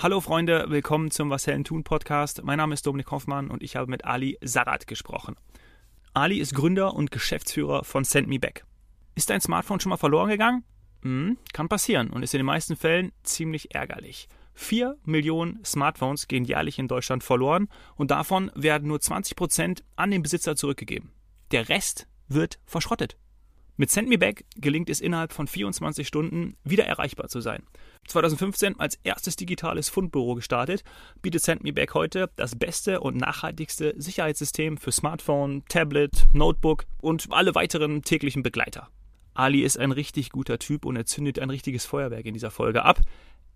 Hallo Freunde, willkommen zum Was Hellen tun Podcast. Mein Name ist Dominik Hoffmann und ich habe mit Ali Sarat gesprochen. Ali ist Gründer und Geschäftsführer von Send Me Back. Ist dein Smartphone schon mal verloren gegangen? Hm, kann passieren und ist in den meisten Fällen ziemlich ärgerlich. Vier Millionen Smartphones gehen jährlich in Deutschland verloren und davon werden nur 20 Prozent an den Besitzer zurückgegeben. Der Rest wird verschrottet. Mit Send Me Back gelingt es innerhalb von 24 Stunden wieder erreichbar zu sein. 2015 als erstes digitales Fundbüro gestartet, bietet Send Me Back heute das beste und nachhaltigste Sicherheitssystem für Smartphone, Tablet, Notebook und alle weiteren täglichen Begleiter. Ali ist ein richtig guter Typ und er zündet ein richtiges Feuerwerk in dieser Folge ab.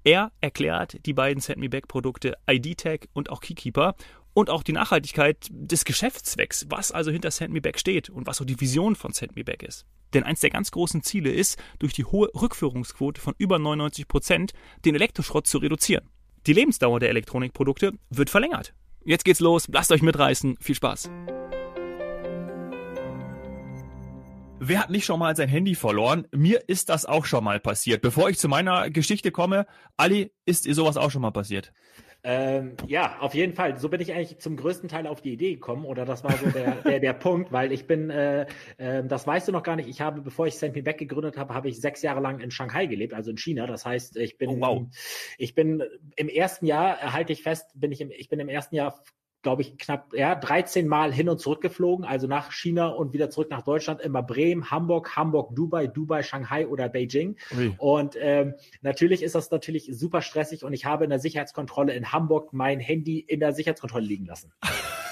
Er erklärt die beiden Send Me Back Produkte ID-Tag und auch Keykeeper und auch die Nachhaltigkeit des Geschäftszwecks, was also hinter Send Me Back steht und was so die Vision von Send Me Back ist. Denn eins der ganz großen Ziele ist, durch die hohe Rückführungsquote von über 99 Prozent den Elektroschrott zu reduzieren. Die Lebensdauer der Elektronikprodukte wird verlängert. Jetzt geht's los, lasst euch mitreißen, viel Spaß. Wer hat nicht schon mal sein Handy verloren? Mir ist das auch schon mal passiert. Bevor ich zu meiner Geschichte komme, Ali, ist dir sowas auch schon mal passiert? Ähm, ja, auf jeden Fall. So bin ich eigentlich zum größten Teil auf die Idee gekommen oder das war so der, der, der Punkt, weil ich bin, äh, äh, das weißt du noch gar nicht, ich habe, bevor ich Me Back gegründet habe, habe ich sechs Jahre lang in Shanghai gelebt, also in China. Das heißt, ich bin, oh, wow. ich bin im ersten Jahr, halte ich fest, bin ich im, ich bin im ersten Jahr glaube ich, knapp ja, 13 Mal hin und zurück geflogen, also nach China und wieder zurück nach Deutschland, immer Bremen, Hamburg, Hamburg, Dubai, Dubai, Shanghai oder Beijing. Ui. Und ähm, natürlich ist das natürlich super stressig und ich habe in der Sicherheitskontrolle in Hamburg mein Handy in der Sicherheitskontrolle liegen lassen.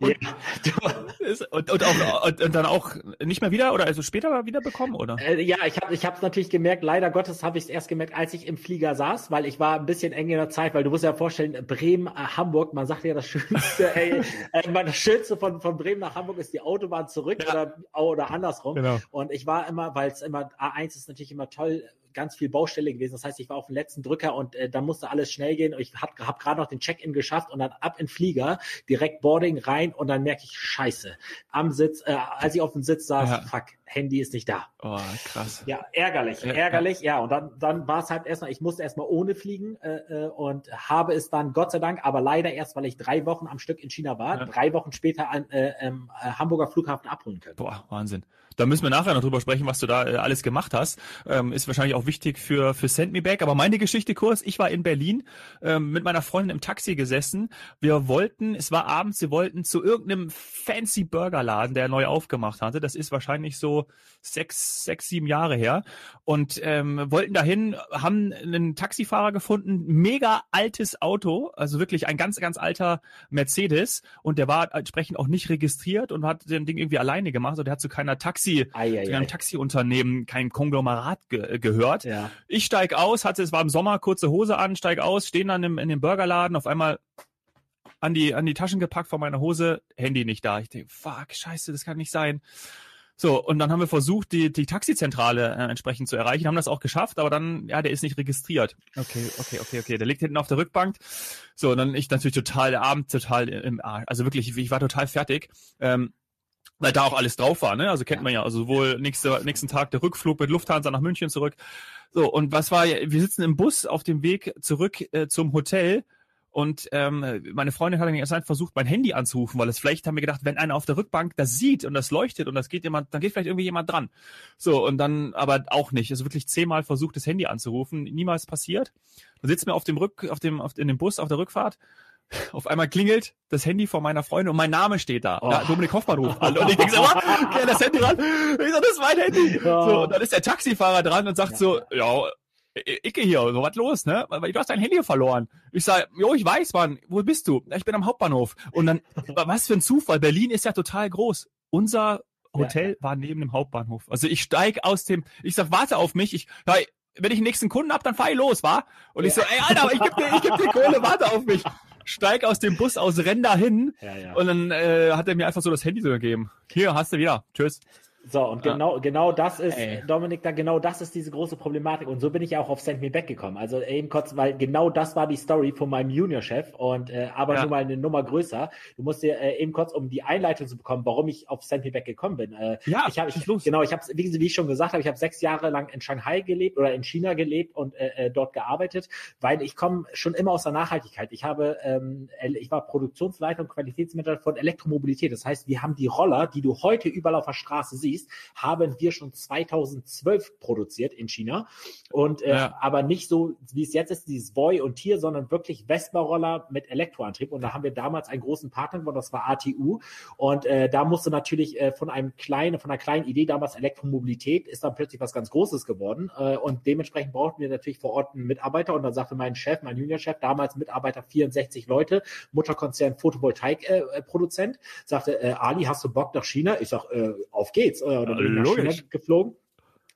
Und, und, und, auch, und, und, dann auch nicht mehr wieder oder also später wieder bekommen, oder? Äh, ja, ich habe ich es natürlich gemerkt, leider Gottes habe ich es erst gemerkt, als ich im Flieger saß, weil ich war ein bisschen eng in der Zeit, weil du musst ja vorstellen, Bremen, äh, Hamburg, man sagt ja das Schönste, ey, äh, das Schönste von, von Bremen nach Hamburg ist die Autobahn zurück ja. oder, oder andersrum. Genau. Und ich war immer, weil es immer, A1 ist natürlich immer toll, ganz viel Baustelle gewesen. Das heißt, ich war auf dem letzten Drücker und äh, dann musste alles schnell gehen. Ich habe hab gerade noch den Check-in geschafft und dann ab in Flieger, direkt Boarding rein und dann merke ich, scheiße, am Sitz, äh, als ich auf dem Sitz saß, ja. fuck, Handy ist nicht da. Oh, krass. Ja, ärgerlich, ja, ärgerlich, ja. ja. Und dann, dann war es halt erstmal, ich musste erstmal ohne fliegen äh, äh, und habe es dann, Gott sei Dank, aber leider erst, weil ich drei Wochen am Stück in China war, drei Wochen später an äh, ähm, äh, Hamburger Flughafen abholen können. Boah, Wahnsinn. Da müssen wir nachher noch drüber sprechen, was du da äh, alles gemacht hast. Ähm, ist wahrscheinlich auch wichtig für, für Send Me Back. Aber meine Geschichte kurz, ich war in Berlin ähm, mit meiner Freundin im Taxi gesessen. Wir wollten, es war abends, wir wollten zu irgendeinem fancy Burgerladen, der neu aufgemacht hatte. Das ist wahrscheinlich so sechs, sechs, sieben Jahre her. Und ähm, wollten dahin, haben einen Taxifahrer gefunden, mega altes Auto, also wirklich ein ganz, ganz alter Mercedes. Und der war entsprechend auch nicht registriert und hat den Ding irgendwie alleine gemacht. Also der hat zu keiner Taxi Taxi, ei, ei, einem Taxiunternehmen, kein Konglomerat ge äh, gehört. Ja. Ich steig aus, hatte, es war im Sommer, kurze Hose an, steig aus, stehen dann im, in dem Burgerladen, auf einmal an die, an die Taschen gepackt von meiner Hose, Handy nicht da. Ich denke, fuck, scheiße, das kann nicht sein. So, und dann haben wir versucht, die, die Taxizentrale äh, entsprechend zu erreichen, haben das auch geschafft, aber dann, ja, der ist nicht registriert. Okay, okay, okay, okay. Der liegt hinten auf der Rückbank. So, und dann ich natürlich total, der Abend total im Arsch. Also wirklich, ich war total fertig. Ähm, weil da auch alles drauf war, ne? Also kennt man ja, also sowohl nächste, nächsten Tag der Rückflug mit Lufthansa nach München zurück. So, und was war, wir sitzen im Bus auf dem Weg zurück äh, zum Hotel und ähm, meine Freundin hat dann erst versucht, mein Handy anzurufen, weil es vielleicht haben wir gedacht, wenn einer auf der Rückbank das sieht und das leuchtet und das geht jemand, dann geht vielleicht irgendwie jemand dran. So, und dann aber auch nicht. Also wirklich zehnmal versucht, das Handy anzurufen, niemals passiert. Dann sitzen wir auf dem Rück, auf dem, auf, in dem Bus auf der Rückfahrt auf einmal klingelt das Handy von meiner Freundin und mein Name steht da. Oh. da Dominik Hoffmann ruft an. Und ich denke so? Okay, das Handy ran. Ich so, das ist mein Handy. Oh. So, und dann ist der Taxifahrer dran und sagt ja. so, ja, Icke hier, so was los, ne? Weil du hast dein Handy verloren. Ich sag, jo, ich weiß, Mann, wo bist du? Ich bin am Hauptbahnhof. Und dann, was für ein Zufall, Berlin ist ja total groß. Unser Hotel ja. war neben dem Hauptbahnhof. Also ich steig aus dem, ich sag, warte auf mich, ich, hey, wenn ich den nächsten Kunden hab, dann fahr ich los, wa? Und ja. ich so, ey, Alter, ich geb dir, ich geb dir Kohle, warte auf mich steig aus dem Bus aus, renn da hin. Ja, ja. Und dann äh, hat er mir einfach so das Handy so gegeben. Hier, hast du wieder. Tschüss. So, und ah. genau, genau das ist, Ey. Dominik, da genau das ist diese große Problematik. Und so bin ich ja auch auf Send Me Back gekommen. Also eben kurz, weil genau das war die Story von meinem Junior-Chef und äh, aber ja. nur mal eine Nummer größer. Du musst dir äh, eben kurz, um die Einleitung zu bekommen, warum ich auf Send Me Back gekommen bin. Äh, ja, ich habe genau, ich habe wie, wie ich schon gesagt habe, ich habe sechs Jahre lang in Shanghai gelebt oder in China gelebt und äh, äh dort gearbeitet, weil ich komme schon immer aus der Nachhaltigkeit. Ich habe, ähm, ich war Produktionsleiter und Qualitätsmanager von Elektromobilität. Das heißt, wir haben die Roller, die du heute überall auf der Straße siehst, haben wir schon 2012 produziert in China. Und äh, ja. aber nicht so, wie es jetzt ist, dieses Boy und Tier, sondern wirklich Vespa-Roller mit Elektroantrieb. Und da haben wir damals einen großen Partner gewonnen, das war ATU. Und äh, da musste natürlich äh, von einem kleinen, von einer kleinen Idee damals Elektromobilität ist dann plötzlich was ganz Großes geworden. Äh, und dementsprechend brauchten wir natürlich vor Ort einen Mitarbeiter. Und dann sagte mein Chef, mein Juniorchef, damals Mitarbeiter 64 Leute, Mutterkonzern Photovoltaik-Produzent, äh, sagte, äh, Ali, hast du Bock nach China? Ich sag, äh, auf geht's. Oder bin nach China geflogen.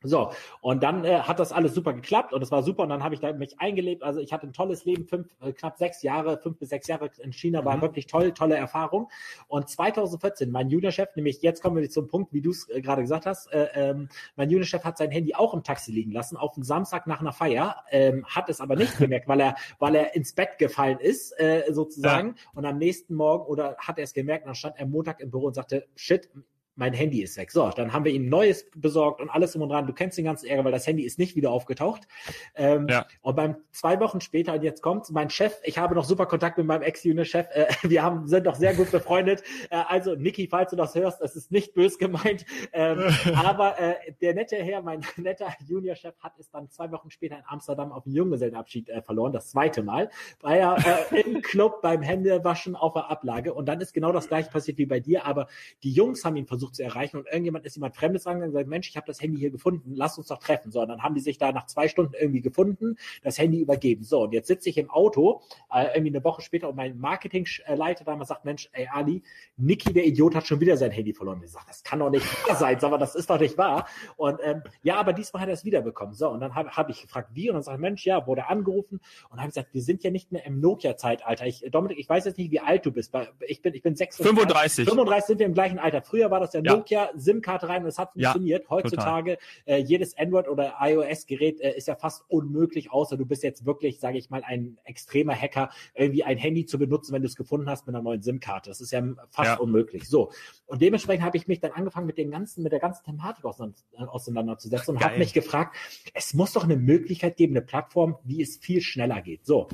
So, und dann äh, hat das alles super geklappt und es war super und dann habe ich da mich eingelebt. Also ich hatte ein tolles Leben, fünf, äh, knapp sechs Jahre, fünf bis sechs Jahre in China, war mhm. wirklich toll, tolle Erfahrung. Und 2014, mein Juniorchef, nämlich jetzt kommen wir zum Punkt, wie du es äh, gerade gesagt hast, äh, ähm, mein Juniorchef hat sein Handy auch im Taxi liegen lassen, auf dem Samstag nach einer Feier, ähm, hat es aber nicht gemerkt, weil er, weil er ins Bett gefallen ist, äh, sozusagen. Ja. Und am nächsten Morgen oder hat er es gemerkt, dann stand er Montag im Büro und sagte, shit, mein Handy ist weg. So, dann haben wir ihm neues besorgt und alles um und dran. Du kennst den ganzen Ärger, weil das Handy ist nicht wieder aufgetaucht. Ähm, ja. Und beim zwei Wochen später, und jetzt kommt mein Chef, ich habe noch super Kontakt mit meinem Ex-Unit-Chef, äh, wir haben, sind doch sehr gut befreundet. Äh, also, Niki, falls du das hörst, es ist nicht bös gemeint. Ähm, aber äh, der nette Herr, mein netter Junior-Chef, hat es dann zwei Wochen später in Amsterdam auf dem Junggesellenabschied äh, verloren, das zweite Mal. War ja äh, im Club beim Händewaschen auf der Ablage. Und dann ist genau das gleiche passiert wie bei dir, aber die Jungs haben ihn versucht, versucht zu erreichen und irgendjemand ist jemand Fremdes rangegangen und sagt, Mensch, ich habe das Handy hier gefunden, lass uns doch treffen. So, und dann haben die sich da nach zwei Stunden irgendwie gefunden, das Handy übergeben. So, und jetzt sitze ich im Auto, äh, irgendwie eine Woche später und mein Marketingleiter damals sagt, Mensch, ey Ali, Niki, der Idiot, hat schon wieder sein Handy verloren. Ich sage, das kann doch nicht wahr sein, aber das ist doch nicht wahr. Und ähm, ja, aber diesmal hat er es wiederbekommen. So, und dann habe hab ich gefragt, wie? Und dann sagt Mensch, ja, wurde angerufen und habe gesagt, wir sind ja nicht mehr im Nokia-Zeitalter. Ich, Dominik, ich weiß jetzt nicht, wie alt du bist. Ich bin, ich bin 36. 35. 35 sind wir im gleichen Alter. Früher war das der ja. Nokia SIM-Karte rein und es hat funktioniert. Ja, Heutzutage äh, jedes Android oder iOS-Gerät äh, ist ja fast unmöglich, außer du bist jetzt wirklich, sage ich mal, ein extremer Hacker, irgendwie ein Handy zu benutzen, wenn du es gefunden hast mit einer neuen SIM-Karte. Das ist ja fast ja. unmöglich. So und dementsprechend habe ich mich dann angefangen mit dem ganzen, mit der ganzen Thematik auseinanderzusetzen und habe mich gefragt, es muss doch eine Möglichkeit geben, eine Plattform, wie es viel schneller geht. So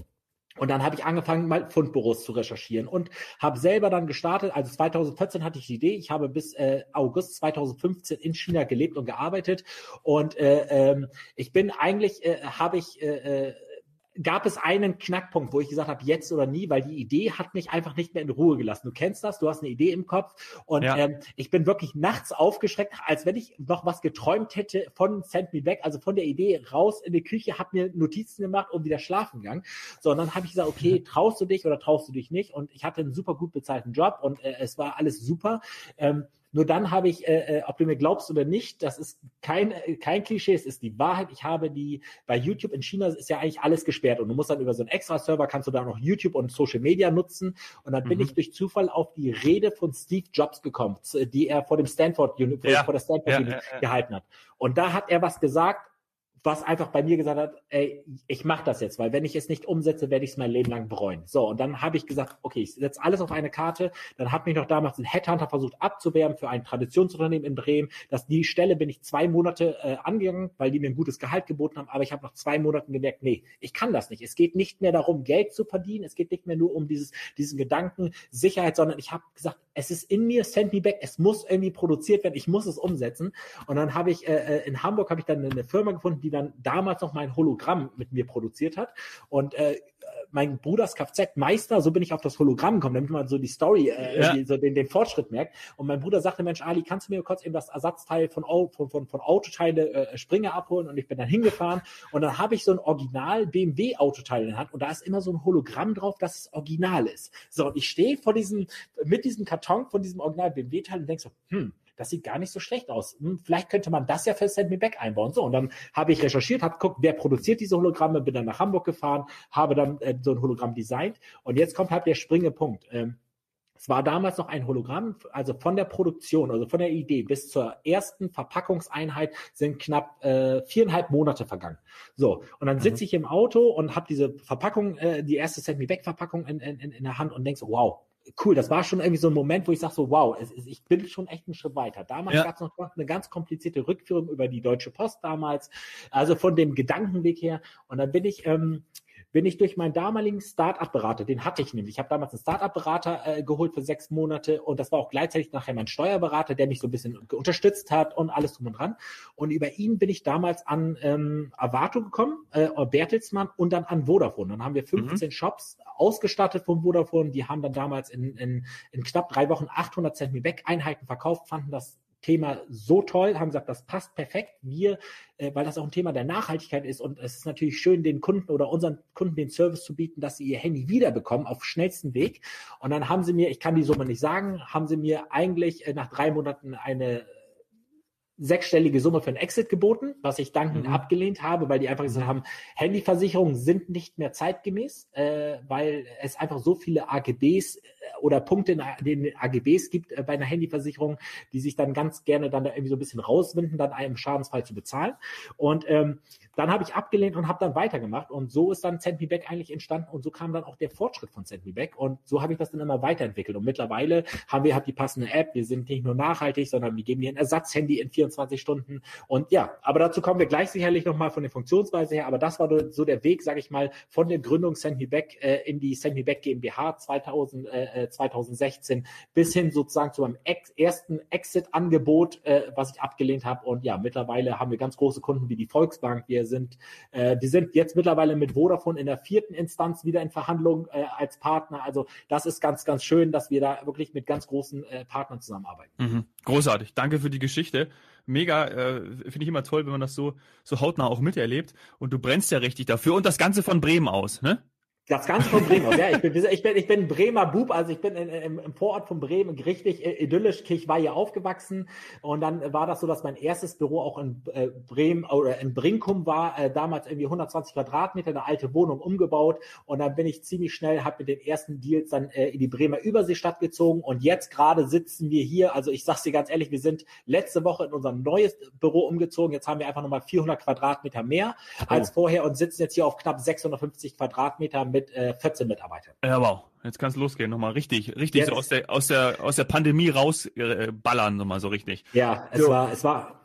und dann habe ich angefangen, mal Fundbüros zu recherchieren und habe selber dann gestartet. Also 2014 hatte ich die Idee. Ich habe bis äh, August 2015 in China gelebt und gearbeitet. Und äh, ähm, ich bin eigentlich, äh, habe ich äh, äh gab es einen Knackpunkt, wo ich gesagt habe, jetzt oder nie, weil die Idee hat mich einfach nicht mehr in Ruhe gelassen. Du kennst das, du hast eine Idee im Kopf und ja. ähm, ich bin wirklich nachts aufgeschreckt, als wenn ich noch was geträumt hätte von Send Me Back, also von der Idee raus in die Küche, habe mir Notizen gemacht und wieder schlafen gegangen. So, und dann habe ich gesagt, okay, traust du dich oder traust du dich nicht? Und ich hatte einen super gut bezahlten Job und äh, es war alles super. Ähm, nur dann habe ich, äh, äh, ob du mir glaubst oder nicht, das ist kein, äh, kein Klischee, es ist die Wahrheit. Ich habe die, bei YouTube in China ist ja eigentlich alles gesperrt und du musst dann über so einen extra Server kannst du da noch YouTube und Social Media nutzen. Und dann mhm. bin ich durch Zufall auf die Rede von Steve Jobs gekommen, die er vor dem Stanford, ja. vor der Stanford ja, ja, gehalten hat. Und da hat er was gesagt, was einfach bei mir gesagt hat, ey, ich mache das jetzt, weil wenn ich es nicht umsetze, werde ich es mein Leben lang bereuen. So, und dann habe ich gesagt, okay, ich setze alles auf eine Karte. Dann hat mich noch damals ein Headhunter versucht abzuwerben für ein Traditionsunternehmen in Bremen. Dass die Stelle bin ich zwei Monate äh, angegangen, weil die mir ein gutes Gehalt geboten haben. Aber ich habe nach zwei Monaten gemerkt, nee, ich kann das nicht. Es geht nicht mehr darum, Geld zu verdienen. Es geht nicht mehr nur um dieses, diesen Gedanken Sicherheit, sondern ich habe gesagt, es ist in mir, send me back. Es muss irgendwie produziert werden. Ich muss es umsetzen. Und dann habe ich äh, äh in Hamburg habe ich dann eine Firma gefunden, die dann damals noch mein Hologramm mit mir produziert hat. Und äh, mein Bruders Kfz-Meister, so bin ich auf das Hologramm gekommen, damit man so die Story, äh, ja. so den, den Fortschritt merkt. Und mein Bruder sagte, Mensch, Ali, kannst du mir kurz eben das Ersatzteil von, von, von, von Autoteile äh, Springer abholen? Und ich bin dann hingefahren und dann habe ich so ein Original BMW Autoteil in der Hand und da ist immer so ein Hologramm drauf, dass es original ist. So, und ich stehe vor diesem, mit diesem Karton von diesem Original BMW Teil und denk so, hm, das sieht gar nicht so schlecht aus. Hm, vielleicht könnte man das ja für Send Me Back einbauen. So, und dann habe ich recherchiert, habe geguckt, wer produziert diese Hologramme, bin dann nach Hamburg gefahren, habe dann äh, so ein Hologramm designt. Und jetzt kommt halt der springende Punkt. Ähm, Es war damals noch ein Hologramm, also von der Produktion, also von der Idee bis zur ersten Verpackungseinheit sind knapp äh, viereinhalb Monate vergangen. So, und dann sitze mhm. ich im Auto und habe diese Verpackung, äh, die erste Send Me Back Verpackung in, in, in der Hand und denkst, wow, cool, das war schon irgendwie so ein Moment, wo ich sage so, wow, es, ich bin schon echt einen Schritt weiter. Damals ja. gab es noch eine ganz komplizierte Rückführung über die Deutsche Post damals, also von dem Gedankenweg her. Und dann bin ich ähm, bin ich durch meinen damaligen Start-up-Berater, den hatte ich nämlich. Ich habe damals einen Start-up-Berater äh, geholt für sechs Monate und das war auch gleichzeitig nachher mein Steuerberater, der mich so ein bisschen unterstützt hat und alles drum und dran. Und über ihn bin ich damals an ähm, Avato gekommen, äh, Bertelsmann und dann an Vodafone. Dann haben wir 15 mhm. Shops ausgestattet von Vodafone. Die haben dann damals in, in, in knapp drei Wochen 800 Cent Einheiten verkauft, fanden das Thema so toll, haben gesagt, das passt perfekt. Wir, äh, weil das auch ein Thema der Nachhaltigkeit ist und es ist natürlich schön, den Kunden oder unseren Kunden den Service zu bieten, dass sie ihr Handy wiederbekommen auf schnellsten Weg. Und dann haben sie mir, ich kann die Summe nicht sagen, haben sie mir eigentlich äh, nach drei Monaten eine sechsstellige Summe für einen Exit geboten, was ich dankend mhm. abgelehnt habe, weil die einfach gesagt haben, Handyversicherungen sind nicht mehr zeitgemäß, äh, weil es einfach so viele AGBs äh, oder Punkte in den AGBs gibt äh, bei einer Handyversicherung, die sich dann ganz gerne dann da irgendwie so ein bisschen rauswinden, dann einem Schadensfall zu bezahlen. Und ähm, dann habe ich abgelehnt und habe dann weitergemacht. Und so ist dann Send Me Back eigentlich entstanden und so kam dann auch der Fortschritt von Send Me Back. Und so habe ich das dann immer weiterentwickelt. Und mittlerweile haben wir halt die passende App, wir sind nicht nur nachhaltig, sondern wir geben dir ein Ersatzhandy in 24 Stunden und ja, aber dazu kommen wir gleich sicherlich nochmal von der Funktionsweise her, aber das war so der Weg, sage ich mal, von der Gründung Send Me Back äh, in die Send Me Back GmbH 2000, äh, 2016 bis hin sozusagen zu meinem ex ersten Exit-Angebot, äh, was ich abgelehnt habe und ja, mittlerweile haben wir ganz große Kunden wie die Volksbank, wir sind. Äh, wir sind jetzt mittlerweile mit Vodafone in der vierten Instanz wieder in Verhandlungen äh, als Partner. Also das ist ganz, ganz schön, dass wir da wirklich mit ganz großen äh, Partnern zusammenarbeiten. Mhm. Großartig. Danke für die Geschichte. Mega, äh, finde ich immer toll, wenn man das so, so hautnah auch miterlebt. Und du brennst ja richtig dafür. Und das Ganze von Bremen aus, ne? Das Ganze von Bremen aus, ja. Ich bin, ich bin, ich bin Bremer Bub, also ich bin in, im, im Vorort von Bremen richtig idyllisch. Ich war hier aufgewachsen und dann war das so, dass mein erstes Büro auch in äh, Bremen oder in Brinkum war, äh, damals irgendwie 120 Quadratmeter, eine alte Wohnung umgebaut und dann bin ich ziemlich schnell, habe mit den ersten Deals dann äh, in die Bremer Überseestadt gezogen und jetzt gerade sitzen wir hier, also ich sag's dir ganz ehrlich, wir sind letzte Woche in unser neues Büro umgezogen, jetzt haben wir einfach nochmal 400 Quadratmeter mehr oh. als vorher und sitzen jetzt hier auf knapp 650 Quadratmeter mit mit äh, 14 Mitarbeitern. Ja, wow. Jetzt kann es losgehen, nochmal richtig, richtig Jetzt, so aus der, aus der, aus der Pandemie rausballern, äh, nochmal so richtig. Ja, es so. war, es war,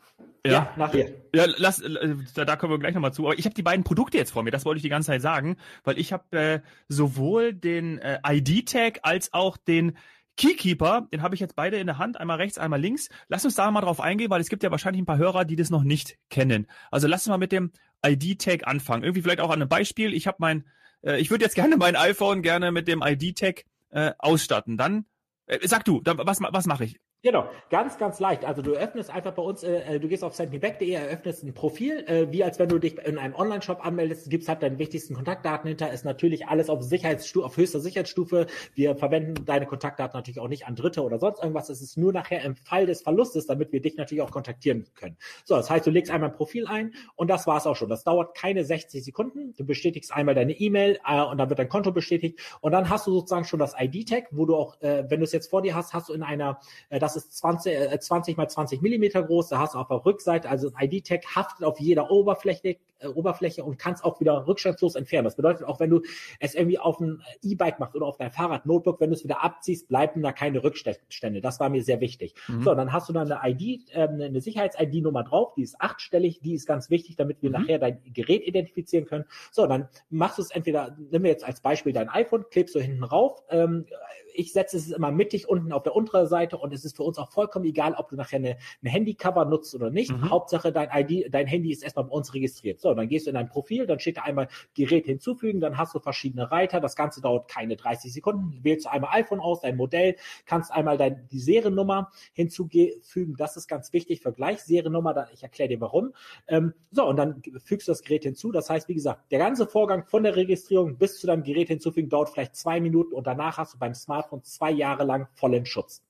ja, ja nach dir. Ja, lass, äh, da, da kommen wir gleich nochmal zu. Aber ich habe die beiden Produkte jetzt vor mir, das wollte ich die ganze Zeit sagen, weil ich habe äh, sowohl den äh, ID-Tag als auch den Keykeeper, den habe ich jetzt beide in der Hand, einmal rechts, einmal links. Lass uns da mal drauf eingehen, weil es gibt ja wahrscheinlich ein paar Hörer, die das noch nicht kennen. Also lass uns mal mit dem ID-Tag anfangen. Irgendwie vielleicht auch an einem Beispiel. Ich habe mein äh, ich würde jetzt gerne mein iPhone gerne mit dem ID-Tag äh, ausstatten. Dann äh, sag du, da, was, was mache ich? Genau, ganz, ganz leicht. Also du öffnest einfach bei uns, äh, du gehst auf sendmeback.de, eröffnest ein Profil, äh, wie als wenn du dich in einem Online-Shop anmeldest, gibst halt deine wichtigsten Kontaktdaten hinter, ist natürlich alles auf Sicherheitsstufe, auf höchster Sicherheitsstufe. Wir verwenden deine Kontaktdaten natürlich auch nicht an Dritte oder sonst irgendwas. Es ist nur nachher im Fall des Verlustes, damit wir dich natürlich auch kontaktieren können. So, das heißt, du legst einmal ein Profil ein und das war's auch schon. Das dauert keine 60 Sekunden. Du bestätigst einmal deine E-Mail äh, und dann wird dein Konto bestätigt und dann hast du sozusagen schon das ID-Tag, wo du auch, äh, wenn du es jetzt vor dir hast, hast du in einer, äh, das das ist 20, äh, 20 mal 20 Millimeter groß. Da hast du auf der Rückseite, also ein ID-Tag haftet auf jeder Oberfläche, äh, Oberfläche und kannst auch wieder rückstandslos entfernen. Das bedeutet auch, wenn du es irgendwie auf ein E-Bike machst oder auf dein Fahrrad, Notebook, wenn du es wieder abziehst, bleiben da keine Rückstände. Das war mir sehr wichtig. Mhm. So, dann hast du dann eine ID, äh, eine Sicherheits-ID-Nummer drauf, die ist achtstellig, die ist ganz wichtig, damit wir mhm. nachher dein Gerät identifizieren können. So, dann machst du es entweder, nehmen wir jetzt als Beispiel dein iPhone, klebst du hinten rauf, ähm, ich setze es immer mittig unten auf der unteren Seite und es ist für uns auch vollkommen egal, ob du nachher eine, eine Handycover nutzt oder nicht. Mhm. Hauptsache dein ID, dein Handy ist erstmal bei uns registriert. So, dann gehst du in dein Profil, dann steht da einmal Gerät hinzufügen, dann hast du verschiedene Reiter. Das Ganze dauert keine 30 Sekunden. Wählst du einmal iPhone aus, dein Modell, kannst einmal dein, die Seriennummer hinzufügen. Das ist ganz wichtig. Vergleich Seriennummer, ich erkläre dir warum. Ähm, so, und dann fügst du das Gerät hinzu. Das heißt, wie gesagt, der ganze Vorgang von der Registrierung bis zu deinem Gerät hinzufügen dauert vielleicht zwei Minuten und danach hast du beim Smartphone zwei Jahre lang vollen Schutz.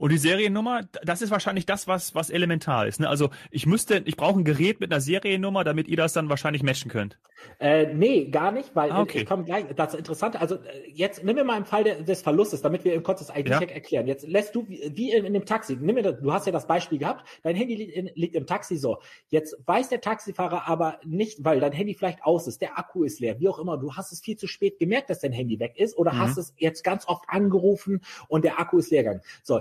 Und die Seriennummer, das ist wahrscheinlich das, was, was elementar ist. Ne? Also ich müsste, ich brauche ein Gerät mit einer Seriennummer, damit ihr das dann wahrscheinlich matchen könnt. Äh, nee, gar nicht, weil ah, okay. ich komme gleich, das Interessante, also äh, jetzt nimm mir mal im Fall de, des Verlustes, damit wir im kurz das ID-Tag ja. erklären. Jetzt lässt du, wie, wie in, in, dem Taxi, nimm mir das, du hast ja das Beispiel gehabt, dein Handy liegt, in, liegt im Taxi so. Jetzt weiß der Taxifahrer aber nicht, weil dein Handy vielleicht aus ist, der Akku ist leer, wie auch immer, du hast es viel zu spät gemerkt, dass dein Handy weg ist oder mhm. hast es jetzt ganz oft angerufen und der Akku ist leer gegangen. So,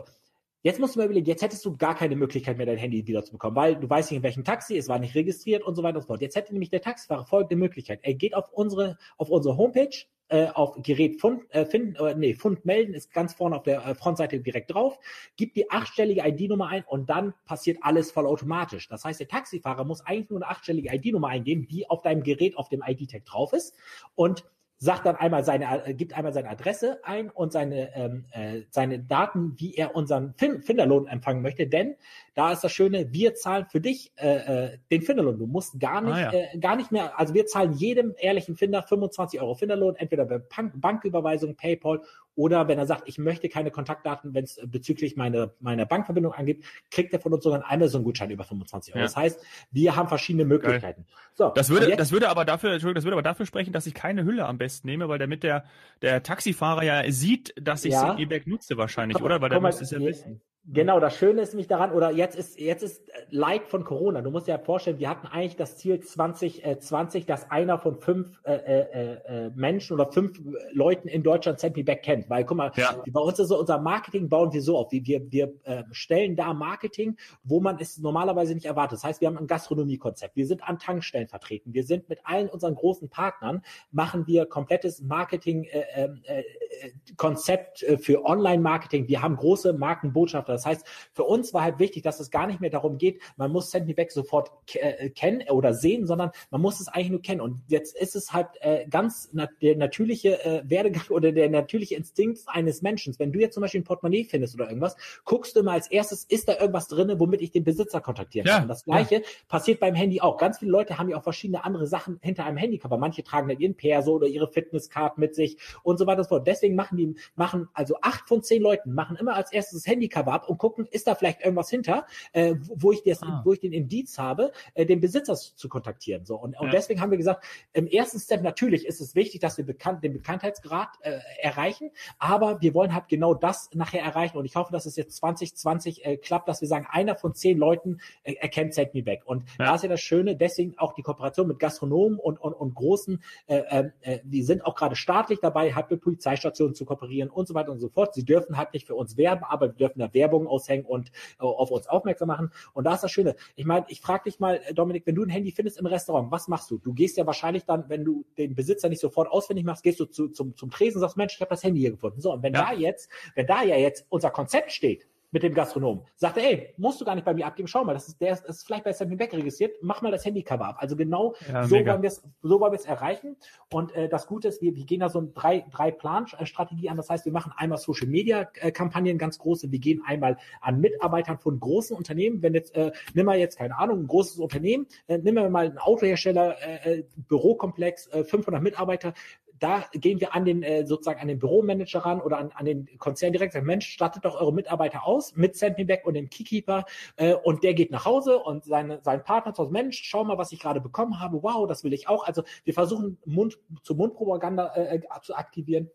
Jetzt musst du mal überlegen, jetzt hättest du gar keine Möglichkeit mehr, dein Handy wiederzubekommen, weil du weißt nicht, in welchem Taxi, es war nicht registriert und so weiter und so fort. Jetzt hätte nämlich der Taxifahrer folgende Möglichkeit. Er geht auf unsere, auf unsere Homepage, äh, auf Gerät Fund, äh, finden, äh, nee, Fund melden, ist ganz vorne auf der äh, Frontseite direkt drauf, gibt die achtstellige ID-Nummer ein und dann passiert alles vollautomatisch. Das heißt, der Taxifahrer muss eigentlich nur eine achtstellige ID-Nummer eingeben, die auf deinem Gerät auf dem ID-Tag drauf ist und sagt dann einmal seine, äh, gibt einmal seine Adresse ein und seine, ähm, äh, seine Daten, wie er unseren fin Finderlohn empfangen möchte. Denn da ist das Schöne, wir zahlen für dich äh, äh, den Finderlohn. Du musst gar nicht, ah, ja. äh, gar nicht mehr, also wir zahlen jedem ehrlichen Finder 25 Euro Finderlohn, entweder bei Bank Banküberweisung, PayPal oder wenn er sagt, ich möchte keine Kontaktdaten, wenn es bezüglich meiner meiner Bankverbindung angeht, kriegt er von uns sogar einen Amazon-Gutschein über 25 Euro. Ja. Das heißt, wir haben verschiedene Möglichkeiten. So, das würde, das würde aber dafür, Entschuldigung, das würde aber dafür sprechen, dass ich keine Hülle am besten nehme, weil damit der, der Taxifahrer ja sieht, dass ich ja. E-Bag nutze wahrscheinlich, aber, oder? Weil der muss es ja wissen. Genau, das Schöne ist mich daran, oder jetzt ist, jetzt ist äh, Leid von Corona. Du musst dir ja vorstellen, wir hatten eigentlich das Ziel 2020, äh, dass einer von fünf äh, äh, äh, Menschen oder fünf Leuten in Deutschland Sample Back kennt. Weil, guck mal, ja. bei uns ist so, unser Marketing bauen wir so auf. Wir, wir, wir äh, stellen da Marketing, wo man es normalerweise nicht erwartet. Das heißt, wir haben ein Gastronomiekonzept. Wir sind an Tankstellen vertreten. Wir sind mit allen unseren großen Partnern, machen wir komplettes Marketing-Konzept äh, äh, für Online-Marketing. Wir haben große Markenbotschafter. Das heißt, für uns war halt wichtig, dass es gar nicht mehr darum geht, man muss Sandy Beck sofort äh, kennen oder sehen, sondern man muss es eigentlich nur kennen. Und jetzt ist es halt äh, ganz na der natürliche äh, Werdegang oder der natürliche Instinkt eines Menschen. Wenn du jetzt zum Beispiel ein Portemonnaie findest oder irgendwas, guckst du immer als erstes, ist da irgendwas drin, womit ich den Besitzer kontaktieren kann. Ja, das Gleiche ja. passiert beim Handy auch. Ganz viele Leute haben ja auch verschiedene andere Sachen hinter einem Handycover. Manche tragen dann ihren Perso oder ihre Fitnesscard mit sich und so weiter und so fort. Deswegen machen die, machen also acht von zehn Leuten machen immer als erstes das Handycover ab und gucken, ist da vielleicht irgendwas hinter, äh, wo ich das, ah. wo ich den Indiz habe, äh, den Besitzer zu kontaktieren. So und, ja. und deswegen haben wir gesagt, im ersten Step natürlich ist es wichtig, dass wir bekannt, den Bekanntheitsgrad äh, erreichen, aber wir wollen halt genau das nachher erreichen und ich hoffe, dass es jetzt 2020 äh, klappt, dass wir sagen, einer von zehn Leuten äh, erkennt Set Me Back und ja. da ist ja das Schöne, deswegen auch die Kooperation mit Gastronomen und und, und großen, äh, äh, äh die sind auch gerade staatlich dabei, halt mit Polizeistationen zu kooperieren und so weiter und so fort. Sie dürfen halt nicht für uns werben, aber wir dürfen da Werbung aushängen und äh, auf uns aufmerksam machen. Und da ist das Schöne. Ich meine, ich frage dich mal, äh, Dominik, wenn du ein Handy findest im Restaurant, was machst du? Du gehst ja wahrscheinlich dann, wenn du den Besitzer nicht sofort ausfindig machst, gehst du zu, zum, zum Tresen und sagst, Mensch, ich habe das Handy hier gefunden. So, und wenn ja. da jetzt, wenn da ja jetzt unser Konzept steht, mit dem Gastronom. Sagte, ey, musst du gar nicht bei mir abgeben, schau mal, das ist, der ist, das ist vielleicht bei Sammy Beck registriert, mach mal das Handycover ab. Also genau ja, so, wollen wir es, so wollen wir es erreichen. Und äh, das Gute ist, wir, wir gehen da so ein drei, drei Plan-Strategie an. Das heißt, wir machen einmal Social Media Kampagnen ganz große. Wir gehen einmal an Mitarbeitern von großen Unternehmen. Wenn jetzt, äh, nimm mal jetzt, keine Ahnung, ein großes Unternehmen, äh, nimm mal einen Autohersteller, äh, äh Bürokomplex, äh, 500 Mitarbeiter, da gehen wir an den äh, sozusagen an den Büromanager ran oder an, an den Konzern direkt sagen, Mensch, stattet doch eure Mitarbeiter aus mit Sendmeback und dem Keykeeper äh, und der geht nach Hause und seine, sein Partner sagt, Mensch, schau mal, was ich gerade bekommen habe, wow, das will ich auch. Also wir versuchen Mund zu Mundpropaganda äh, äh zu aktivieren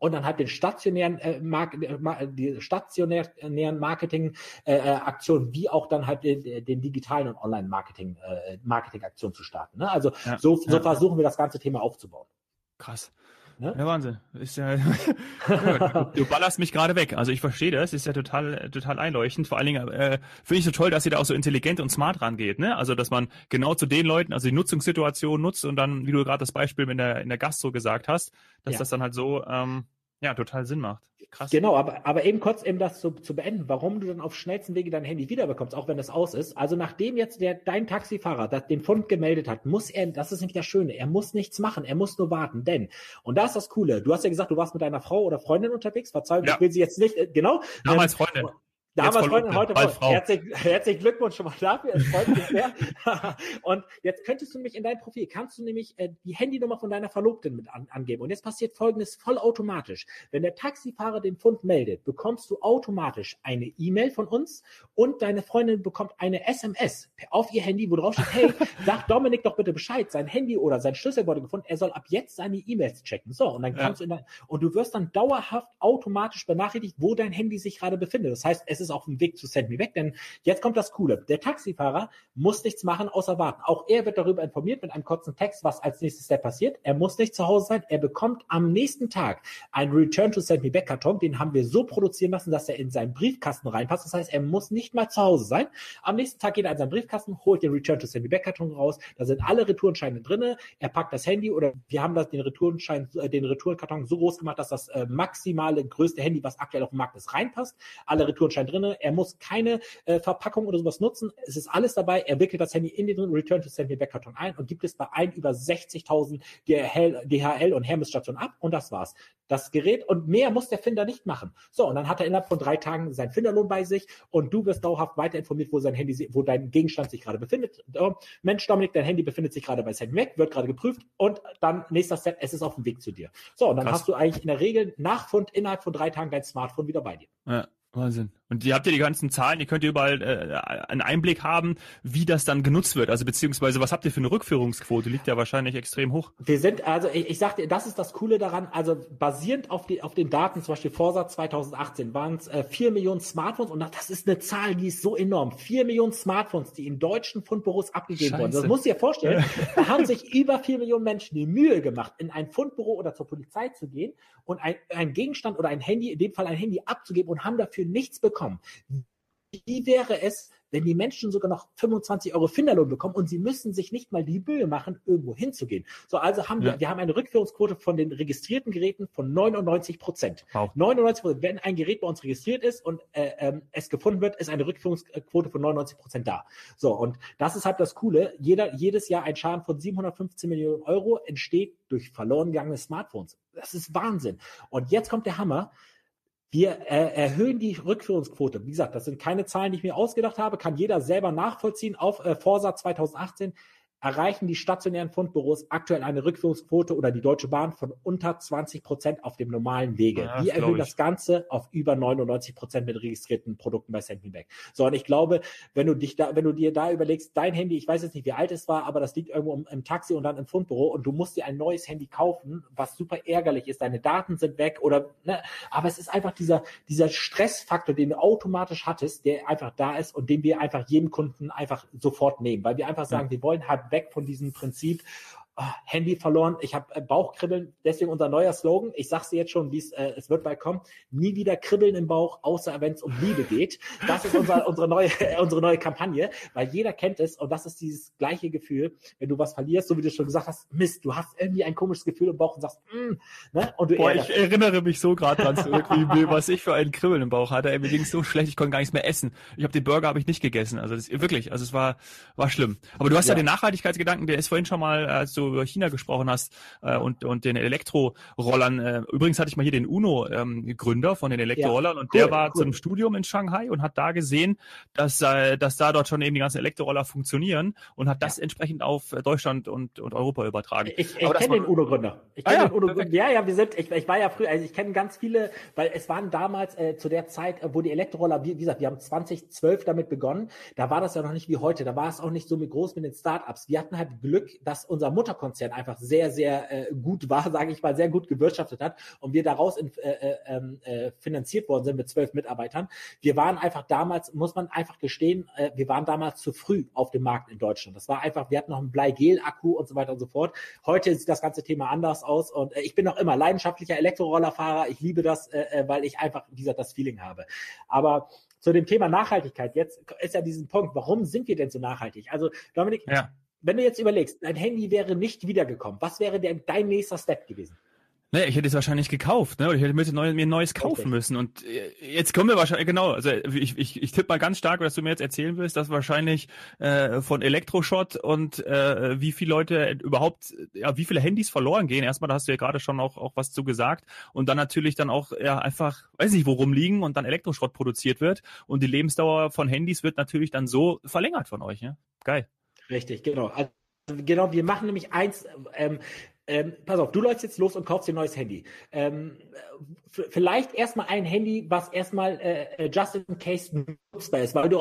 und dann halt den stationären äh, Mark äh, die stationären Marketing äh, äh, Aktionen wie auch dann halt den, den digitalen und Online Marketing äh, Marketing Aktionen zu starten. Ne? Also ja, so, so ja. versuchen wir das ganze Thema aufzubauen. Krass. Ne? Ja, Wahnsinn. Ist ja, du, ballerst mich gerade weg. Also ich verstehe das, ist ja total, total einleuchtend. Vor allen Dingen äh, finde ich so toll, dass ihr da auch so intelligent und smart rangeht, ne? Also dass man genau zu den Leuten, also die Nutzungssituation nutzt und dann, wie du gerade das Beispiel in der, in der Gastro gesagt hast, dass ja. das dann halt so ähm, ja, total Sinn macht. Krass. Genau, aber, aber eben kurz eben das zu, zu beenden, warum du dann auf schnellsten Wege dein Handy wiederbekommst, auch wenn das aus ist. Also nachdem jetzt der, dein Taxifahrer das, den Fund gemeldet hat, muss er, das ist nämlich das Schöne, er muss nichts machen, er muss nur warten, denn, und da ist das Coole, du hast ja gesagt, du warst mit deiner Frau oder Freundin unterwegs, Verzeihung, ja. ich will sie jetzt nicht, äh, genau. Damals ähm, Freundin. Damals Freundin, heute Frau. Herzlich, herzlichen Glückwunsch schon mal dafür. Es freut mich sehr. und jetzt könntest du nämlich in dein Profil, kannst du nämlich äh, die Handynummer von deiner Verlobten mit an, angeben. Und jetzt passiert folgendes vollautomatisch. Wenn der Taxifahrer den Fund meldet, bekommst du automatisch eine E-Mail von uns und deine Freundin bekommt eine SMS auf ihr Handy, wo drauf steht, hey, sag Dominik doch bitte Bescheid, sein Handy oder sein Schlüssel wurde gefunden, er soll ab jetzt seine E-Mails checken. So, und dann kannst ja. du in dein, und du wirst dann dauerhaft automatisch benachrichtigt, wo dein Handy sich gerade befindet. Das heißt, es ist auf dem Weg zu Send Me Back, denn jetzt kommt das Coole. Der Taxifahrer muss nichts machen, außer warten. Auch er wird darüber informiert mit einem kurzen Text, was als nächstes Step passiert. Er muss nicht zu Hause sein. Er bekommt am nächsten Tag einen Return to Send Me Back Karton. Den haben wir so produzieren lassen, dass er in seinen Briefkasten reinpasst. Das heißt, er muss nicht mal zu Hause sein. Am nächsten Tag geht er in seinen Briefkasten, holt den Return to Send Me Back Karton raus. Da sind alle Retourenscheine drinne. Er packt das Handy oder wir haben das, den Retourenschein, äh, den Retourenkarton so groß gemacht, dass das äh, maximale größte Handy, was aktuell auf dem Markt ist, reinpasst. Alle Retourenscheine drinne. Er muss keine äh, Verpackung oder sowas nutzen. Es ist alles dabei. Er wickelt das Handy in den Return to Send Me Back Karton ein und gibt es bei ein über 60.000 DHL, DHL und Hermes Stationen ab und das war's. Das Gerät und mehr muss der Finder nicht machen. So, und dann hat er innerhalb von drei Tagen seinen Finderlohn bei sich und du wirst dauerhaft weiter informiert, wo sein Handy, wo dein Gegenstand sich gerade befindet. Oh, Mensch, Dominik, dein Handy befindet sich gerade bei Send Mac, wird gerade geprüft und dann nächster Step, es ist auf dem Weg zu dir. So, und dann Krass. hast du eigentlich in der Regel nach Fund innerhalb von drei Tagen dein Smartphone wieder bei dir. Ja. Wahnsinn. Und ihr habt ja die ganzen Zahlen, ihr könnt ihr überall äh, einen Einblick haben, wie das dann genutzt wird. Also beziehungsweise was habt ihr für eine Rückführungsquote? Liegt ja wahrscheinlich extrem hoch. Wir sind, also ich, ich sagte, das ist das Coole daran, also basierend auf, die, auf den Daten, zum Beispiel Vorsatz 2018, waren es äh, 4 Millionen Smartphones und das ist eine Zahl, die ist so enorm. 4 Millionen Smartphones, die in deutschen Fundbüros abgegeben Scheiße. wurden. Das musst du dir vorstellen. da haben sich über 4 Millionen Menschen die Mühe gemacht, in ein Fundbüro oder zur Polizei zu gehen und ein, ein Gegenstand oder ein Handy, in dem Fall ein Handy abzugeben und haben dafür nichts bekommen. Wie wäre es, wenn die Menschen sogar noch 25 Euro Finderlohn bekommen und sie müssen sich nicht mal die Mühe machen, irgendwo hinzugehen. So, also haben ja. wir, wir haben eine Rückführungsquote von den registrierten Geräten von 99 Prozent. Wow. 99 Prozent, wenn ein Gerät bei uns registriert ist und äh, ähm, es gefunden wird, ist eine Rückführungsquote von 99 Prozent da. So, und das ist halt das Coole. Jeder, jedes Jahr ein Schaden von 715 Millionen Euro entsteht durch verloren gegangene Smartphones. Das ist Wahnsinn. Und jetzt kommt der Hammer. Wir äh, erhöhen die Rückführungsquote. Wie gesagt, das sind keine Zahlen, die ich mir ausgedacht habe, kann jeder selber nachvollziehen auf äh, Vorsatz 2018 erreichen die stationären Fundbüros aktuell eine Rückführungsquote oder die Deutsche Bahn von unter 20 Prozent auf dem normalen Wege. Ja, Wir erhöhen das Ganze auf über 99 Prozent mit registrierten Produkten bei SendMeBack. So, und ich glaube, wenn du dich da, wenn du dir da überlegst, dein Handy, ich weiß jetzt nicht, wie alt es war, aber das liegt irgendwo im, im Taxi und dann im Fundbüro und du musst dir ein neues Handy kaufen, was super ärgerlich ist. Deine Daten sind weg oder, ne, aber es ist einfach dieser, dieser Stressfaktor, den du automatisch hattest, der einfach da ist und den wir einfach jedem Kunden einfach sofort nehmen, weil wir einfach sagen, ja. wir wollen halt weg von diesem Prinzip, oh, Handy verloren, ich habe äh, Bauchkribbeln, deswegen unser neuer Slogan, ich sage dir jetzt schon, wie es äh, es wird bald kommen, nie wieder kribbeln im Bauch, außer wenn es um Liebe geht. Das ist unser, unsere, neue, äh, unsere neue Kampagne, weil jeder kennt es und das ist dieses gleiche Gefühl, wenn du was verlierst, so wie du schon gesagt hast, Mist, du hast irgendwie ein komisches Gefühl im Bauch und sagst, mm, ne? Und du Boah, ich erinnere mich so gerade dran was ich für einen Kribbeln im Bauch hatte. Mir ging so schlecht, ich konnte gar nichts mehr essen. Ich habe den Burger habe ich nicht gegessen, also das, wirklich, also es war war schlimm. Aber du hast ja, ja den Nachhaltigkeitsgedanken, der ist vorhin schon mal, als du über China gesprochen hast äh, und, und den Elektrorollern. Äh, übrigens hatte ich mal hier den UNO-Gründer ähm, von den Elektrorollern ja, und cool, der war cool. zum Studium in Shanghai und hat da gesehen, dass, äh, dass da dort schon eben die ganzen Elektroroller funktionieren und hat das ja. entsprechend auf Deutschland und, und Europa übertragen. Ich, ich kenne den UNO-Gründer. Ich kenne ah, den UNO-Gründer. Ja, ja, wir sind, ich, ich war ja früher, also ich kenne ganz viele, weil es waren damals äh, zu der Zeit, äh, wo die Elektroroller, wie, wie gesagt, wir haben 2012 damit begonnen, da war das ja noch nicht wie heute, da war es auch nicht so mit groß mit den Startups. Wir hatten halt Glück, dass unser Mutterkonzern einfach sehr, sehr äh, gut war, sage ich mal, sehr gut gewirtschaftet hat und wir daraus in, äh, äh, ähm, äh, finanziert worden sind mit zwölf Mitarbeitern. Wir waren einfach damals, muss man einfach gestehen, äh, wir waren damals zu früh auf dem Markt in Deutschland. Das war einfach, wir hatten noch einen Bleigel-Akku und so weiter und so fort. Heute sieht das ganze Thema anders aus und äh, ich bin noch immer leidenschaftlicher Elektrorollerfahrer. Ich liebe das, äh, äh weil ich einfach, wie gesagt, das Feeling habe. Aber zu dem Thema Nachhaltigkeit, jetzt ist ja diesen Punkt, warum sind wir denn so nachhaltig? Also Dominik, ja wenn du jetzt überlegst, dein Handy wäre nicht wiedergekommen, was wäre denn dein nächster Step gewesen? Naja, ich hätte es wahrscheinlich gekauft, ne? Oder ich hätte mir, neu, mir ein neues kaufen okay. müssen. Und äh, jetzt kommen wir wahrscheinlich, genau, also ich, ich, ich tippe mal ganz stark, was du mir jetzt erzählen willst, dass wahrscheinlich äh, von Elektroschott und äh, wie viele Leute überhaupt, ja, wie viele Handys verloren gehen. Erstmal, da hast du ja gerade schon auch, auch was zu gesagt. Und dann natürlich dann auch ja einfach, weiß nicht, worum liegen und dann Elektroschrott produziert wird. Und die Lebensdauer von Handys wird natürlich dann so verlängert von euch, ja? Geil. Richtig, genau. Also genau, wir machen nämlich eins, ähm, ähm, pass auf, du läufst jetzt los und kaufst dir ein neues Handy. Ähm, vielleicht erstmal ein Handy, was erstmal äh, äh, just in case nutzbar ist, weil du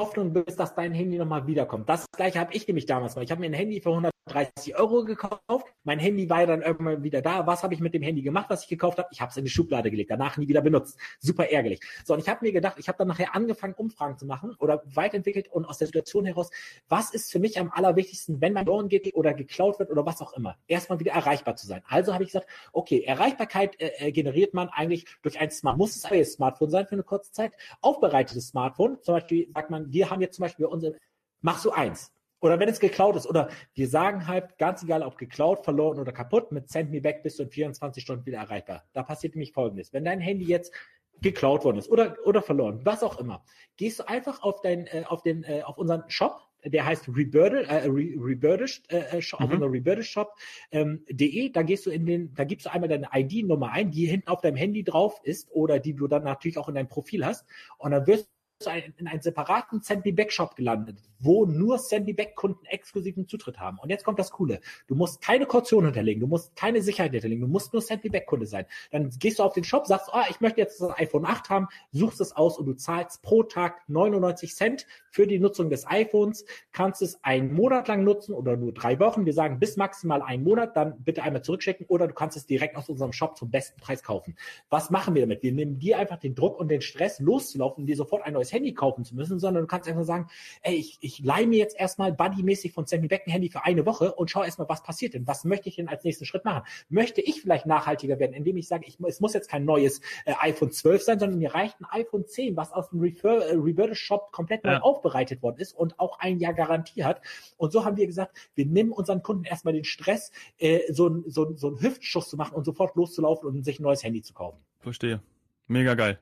Hoffnung bist, dass dein Handy nochmal wiederkommt. Das gleiche habe ich nämlich damals mal. Ich habe mir ein Handy für 130 Euro gekauft. Mein Handy war ja dann irgendwann wieder da. Was habe ich mit dem Handy gemacht, was ich gekauft habe? Ich habe es in die Schublade gelegt, danach nie wieder benutzt. Super ärgerlich. So, und ich habe mir gedacht, ich habe dann nachher angefangen, Umfragen zu machen oder weiterentwickelt und aus der Situation heraus, was ist für mich am allerwichtigsten, wenn mein verloren geht oder geklaut wird oder was auch immer, erstmal wieder erreichbar zu sein. Also habe ich gesagt, okay, Erreichbarkeit äh, äh generiert man eigentlich durch ein Smart, muss es ein Smartphone sein für eine kurze Zeit, aufbereitetes Smartphone, zum Beispiel sagt man, wir haben jetzt zum Beispiel unsere, mach so eins. Oder wenn es geklaut ist, oder wir sagen halt, ganz egal, ob geklaut, verloren oder kaputt, mit Send Me Back bist du in 24 Stunden wieder erreichbar. Da passiert nämlich Folgendes. Wenn dein Handy jetzt geklaut worden ist oder, oder verloren, was auch immer, gehst du einfach auf dein, äh, auf den, äh, auf unseren Shop, der heißt Rebirdish, äh, Rebirdish äh, Shop, mhm. auf Rebirdish Shop ähm, de, da gehst du in den, da gibst du einmal deine ID-Nummer ein, die hinten auf deinem Handy drauf ist oder die du dann natürlich auch in deinem Profil hast und dann wirst in einen separaten Sandy Back Shop gelandet, wo nur Sandy Back Kunden exklusiven Zutritt haben. Und jetzt kommt das Coole. Du musst keine Kaution hinterlegen, du musst keine Sicherheit hinterlegen, du musst nur Sandy Back Kunde sein. Dann gehst du auf den Shop, sagst, ah, ich möchte jetzt das iPhone 8 haben, suchst es aus und du zahlst pro Tag 99 Cent für die Nutzung des iPhones, kannst es einen Monat lang nutzen oder nur drei Wochen. Wir sagen bis maximal einen Monat, dann bitte einmal zurückschicken oder du kannst es direkt aus unserem Shop zum besten Preis kaufen. Was machen wir damit? Wir nehmen dir einfach den Druck und den Stress loszulaufen und dir sofort ein neues Handy kaufen zu müssen, sondern du kannst einfach sagen, ey, ich, ich leihe mir jetzt erstmal buddymäßig von Sammy Beck ein Handy für eine Woche und schau erstmal, was passiert denn? Was möchte ich denn als nächsten Schritt machen? Möchte ich vielleicht nachhaltiger werden, indem ich sage, ich, es muss jetzt kein neues äh, iPhone 12 sein, sondern mir reicht ein iPhone 10, was aus dem Refer, äh, Reverse Shop komplett neu ja. Aufbereitet worden ist und auch ein Jahr Garantie hat. Und so haben wir gesagt, wir nehmen unseren Kunden erstmal den Stress, äh, so, so, so einen Hüftschuss zu machen und sofort loszulaufen und sich ein neues Handy zu kaufen. Verstehe. Mega geil.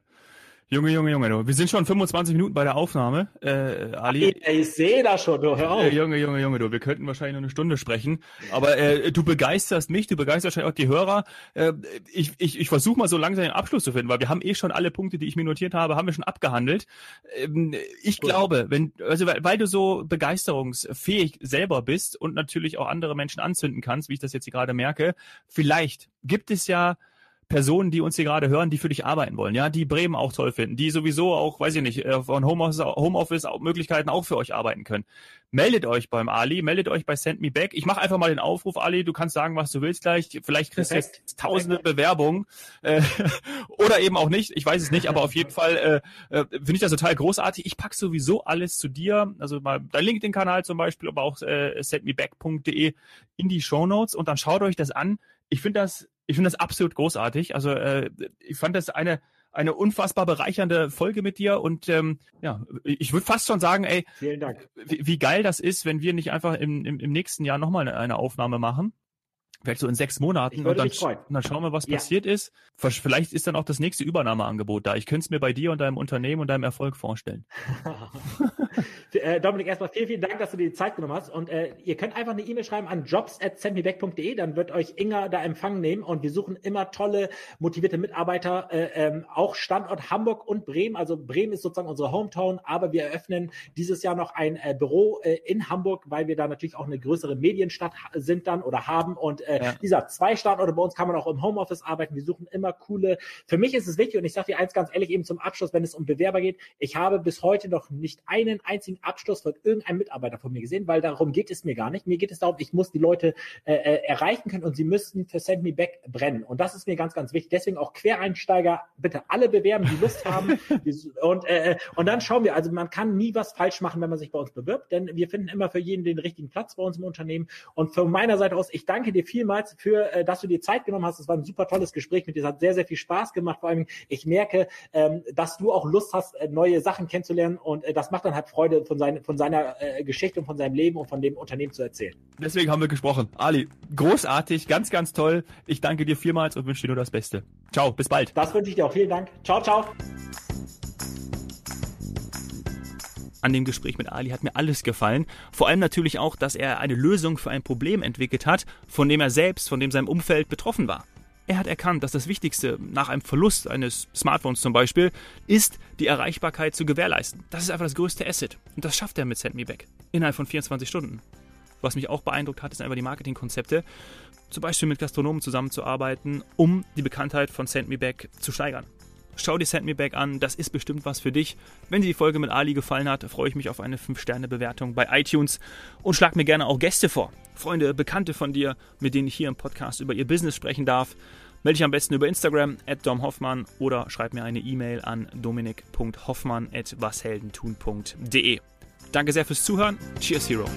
Junge, Junge, Junge, du. Wir sind schon 25 Minuten bei der Aufnahme, äh, Ali. Ich, ich sehe das schon, du, hör auf. Äh, Junge, Junge, Junge, du. Wir könnten wahrscheinlich noch eine Stunde sprechen. Aber äh, du begeisterst mich, du begeisterst wahrscheinlich auch die Hörer. Äh, ich ich, ich versuche mal so langsam den Abschluss zu finden, weil wir haben eh schon alle Punkte, die ich mir notiert habe, haben wir schon abgehandelt. Ähm, ich Gut. glaube, wenn, also weil, weil du so begeisterungsfähig selber bist und natürlich auch andere Menschen anzünden kannst, wie ich das jetzt hier gerade merke, vielleicht gibt es ja Personen, die uns hier gerade hören, die für dich arbeiten wollen, ja, die Bremen auch toll finden, die sowieso auch, weiß ich nicht, äh, von Homeoffice, Homeoffice Möglichkeiten auch für euch arbeiten können. Meldet euch beim Ali, meldet euch bei Send Me Back. Ich mache einfach mal den Aufruf, Ali, du kannst sagen, was du willst gleich. Vielleicht kriegst du jetzt tausende Bewerbungen äh, oder eben auch nicht. Ich weiß es nicht, aber auf jeden Fall äh, äh, finde ich das total großartig. Ich pack sowieso alles zu dir, also mal dein LinkedIn-Kanal zum Beispiel, aber auch äh, sendmeback.de in die Show Notes und dann schaut euch das an. Ich finde das ich finde das absolut großartig. Also äh, ich fand das eine eine unfassbar bereichernde Folge mit dir und ähm, ja, ich würde fast schon sagen, ey, vielen Dank. Wie, wie, geil das ist, wenn wir nicht einfach im, im, im nächsten Jahr nochmal eine, eine Aufnahme machen vielleicht so in sechs Monaten und dann, und dann, schauen wir, was ja. passiert ist. Vielleicht ist dann auch das nächste Übernahmeangebot da. Ich könnte es mir bei dir und deinem Unternehmen und deinem Erfolg vorstellen. äh, Dominik, erstmal vielen, vielen Dank, dass du dir die Zeit genommen hast. Und äh, ihr könnt einfach eine E-Mail schreiben an jobs.sendmeback.de, dann wird euch Inga da Empfang nehmen und wir suchen immer tolle, motivierte Mitarbeiter, äh, ähm, auch Standort Hamburg und Bremen. Also Bremen ist sozusagen unsere Hometown, aber wir eröffnen dieses Jahr noch ein äh, Büro äh, in Hamburg, weil wir da natürlich auch eine größere Medienstadt sind dann oder haben und äh, ja. dieser zwei Standorte bei uns kann man auch im Homeoffice arbeiten. Wir suchen immer coole. Für mich ist es wichtig und ich sage dir eins ganz ehrlich eben zum Abschluss, wenn es um Bewerber geht. Ich habe bis heute noch nicht einen einzigen Abschluss von irgendeinem Mitarbeiter von mir gesehen, weil darum geht es mir gar nicht. Mir geht es darum, ich muss die Leute äh, äh erreichen können und sie müssten für Send Me Back brennen. Und das ist mir ganz, ganz wichtig. Deswegen auch Quereinsteiger bitte alle bewerben, die Lust haben. und, äh, äh, und dann schauen wir. Also man kann nie was falsch machen, wenn man sich bei uns bewirbt, denn wir finden immer für jeden den richtigen Platz bei uns im Unternehmen. Und von meiner Seite aus, ich danke dir vielmals vielmals für, äh, dass du dir Zeit genommen hast. Es war ein super tolles Gespräch mit dir. Es hat sehr, sehr viel Spaß gemacht. Vor allem, ich merke, ähm, dass du auch Lust hast, äh, neue Sachen kennenzulernen und äh, das macht dann halt Freude von, sein, von seiner äh, Geschichte und von seinem Leben und von dem Unternehmen zu erzählen. Deswegen haben wir gesprochen. Ali, großartig, ganz, ganz toll. Ich danke dir vielmals und wünsche dir nur das Beste. Ciao, bis bald. Das wünsche ich dir auch. Vielen Dank. Ciao, ciao. An dem Gespräch mit Ali hat mir alles gefallen. Vor allem natürlich auch, dass er eine Lösung für ein Problem entwickelt hat, von dem er selbst, von dem sein Umfeld betroffen war. Er hat erkannt, dass das Wichtigste nach einem Verlust eines Smartphones zum Beispiel ist, die Erreichbarkeit zu gewährleisten. Das ist einfach das größte Asset. Und das schafft er mit Send Me Back. Innerhalb von 24 Stunden. Was mich auch beeindruckt hat, ist einfach die Marketingkonzepte. Zum Beispiel mit Gastronomen zusammenzuarbeiten, um die Bekanntheit von Send Me Back zu steigern. Schau dir Send Me Back an, das ist bestimmt was für dich. Wenn dir die Folge mit Ali gefallen hat, freue ich mich auf eine 5-Sterne-Bewertung bei iTunes und schlag mir gerne auch Gäste vor. Freunde, Bekannte von dir, mit denen ich hier im Podcast über ihr Business sprechen darf. Melde dich am besten über Instagram at domhoffmann oder schreib mir eine E-Mail an dominik.hoffmann at washeldentun.de. Danke sehr fürs Zuhören. Cheers, Hero.